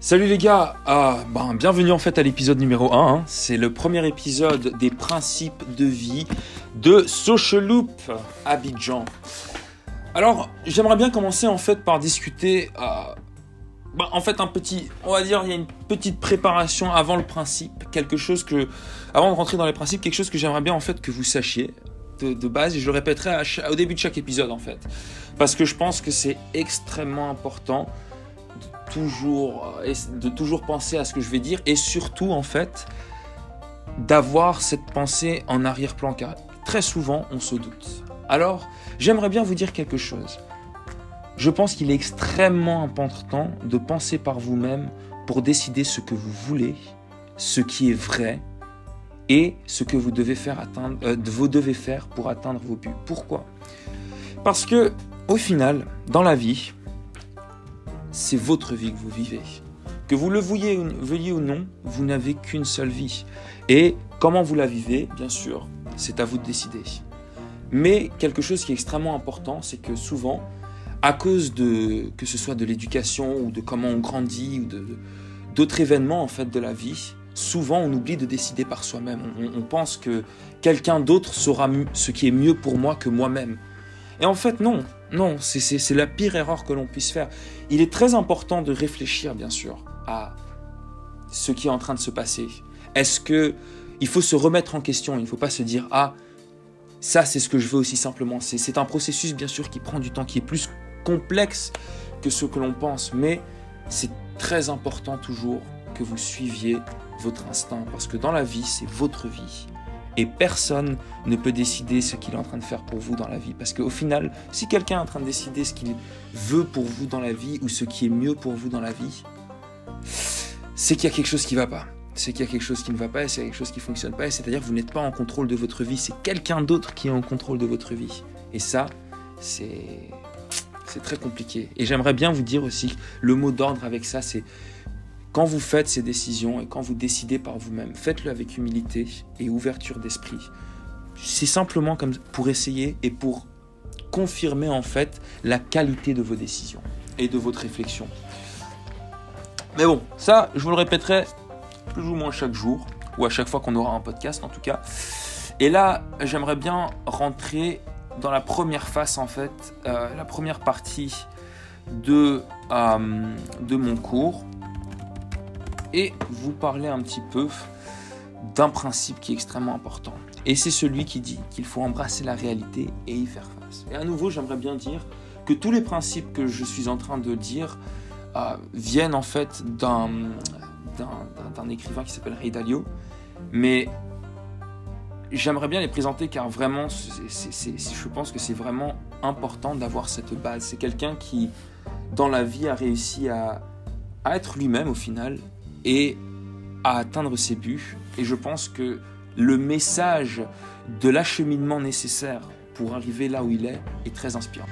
Salut les gars, ah, ben, bienvenue en fait à l'épisode numéro 1. hein. C'est le premier épisode des principes de vie de Social Loop Abidjan. Alors, j'aimerais bien commencer en fait par discuter, euh, ben, en fait un petit, on va dire, il y a une petite préparation avant le principe, quelque chose que, avant de rentrer dans les principes, quelque chose que j'aimerais bien en fait que vous sachiez de, base et je le répéterai au début de chaque épisode en fait, parce que je pense que c'est extrêmement important toujours euh, de toujours penser à ce que je vais dire et surtout en fait d'avoir cette pensée en arrière-plan car très souvent on se doute. Alors, j'aimerais bien vous dire quelque chose. Je pense qu'il est extrêmement important de penser par vous-même pour décider ce que vous voulez, ce qui est vrai et ce que vous devez faire atteindre euh, vous devez faire pour atteindre vos buts. Pourquoi? Parce que au final, dans la vie, c'est votre vie que vous vivez. Que vous le vouliez, ou- non, vous n'avez qu'une seule vie. Et comment vous la vivez, bien sûr, c'est à vous de décider. Mais quelque chose qui est extrêmement important, c'est que souvent, à cause de que ce soit de l'éducation ou de comment on grandit ou d'autres événements en fait de la vie, souvent on oublie de décider par soi-même. On, on pense que quelqu'un d'autre saura ce qui est mieux pour moi que moi-même. Et en fait, non, non, c'est- la pire erreur que l'on puisse faire. Il est très important de réfléchir, bien sûr, à ce qui est en train de se passer. Est-ce que il faut se remettre en question Il ne faut pas se dire ah ça c'est ce que je veux aussi simplement. C'est un processus bien sûr qui prend du temps, qui est plus complexe que ce que l'on pense, mais c'est très important toujours que vous suiviez votre instinct parce que dans la vie c'est votre vie et personne ne peut décider ce qu'il est en train de faire pour vous dans la vie parce qu'au final si quelqu'un est en train de décider ce qu'il veut pour vous dans la vie ou ce qui est mieux pour vous dans la vie, c'est qu'il y a quelque chose qui ne va pas. C'est qu'il y a quelque chose qui ne va pas c'est quelque chose qui ne fonctionne pas. C'est-à-dire que vous n'êtes pas en contrôle de votre vie, c'est quelqu'un d'autre qui est en contrôle de votre vie. Et ça, c'est c'est très compliqué. Et j'aimerais bien vous dire aussi, le mot d'ordre avec ça, c'est quand vous faites ces décisions et quand vous décidez par vous-même, faites-le avec humilité et ouverture d'esprit. C'est simplement pour essayer et pour confirmer en fait la qualité de vos décisions et de votre réflexion. Mais bon, ça, je vous le répéterai plus ou moins chaque jour, ou à chaque fois qu'on aura un podcast en tout cas. Et là, j'aimerais bien rentrer dans la première phase en fait, euh, la première partie de, euh, de mon cours, et vous parler un petit peu d'un principe qui est extrêmement important. Et c'est celui qui dit qu'il faut embrasser la réalité et y faire face. Et à nouveau, j'aimerais bien dire que tous les principes que je suis en train de dire euh, viennent en fait d'un écrivain qui s'appelle Ray Dalio. Mais j'aimerais bien les présenter car vraiment, je pense que c'est vraiment important d'avoir cette base. C'est quelqu'un qui, dans la vie, a réussi à être lui-même au final et à atteindre ses buts. Et je pense que le message de l'acheminement nécessaire pour arriver là où il est est très inspirant.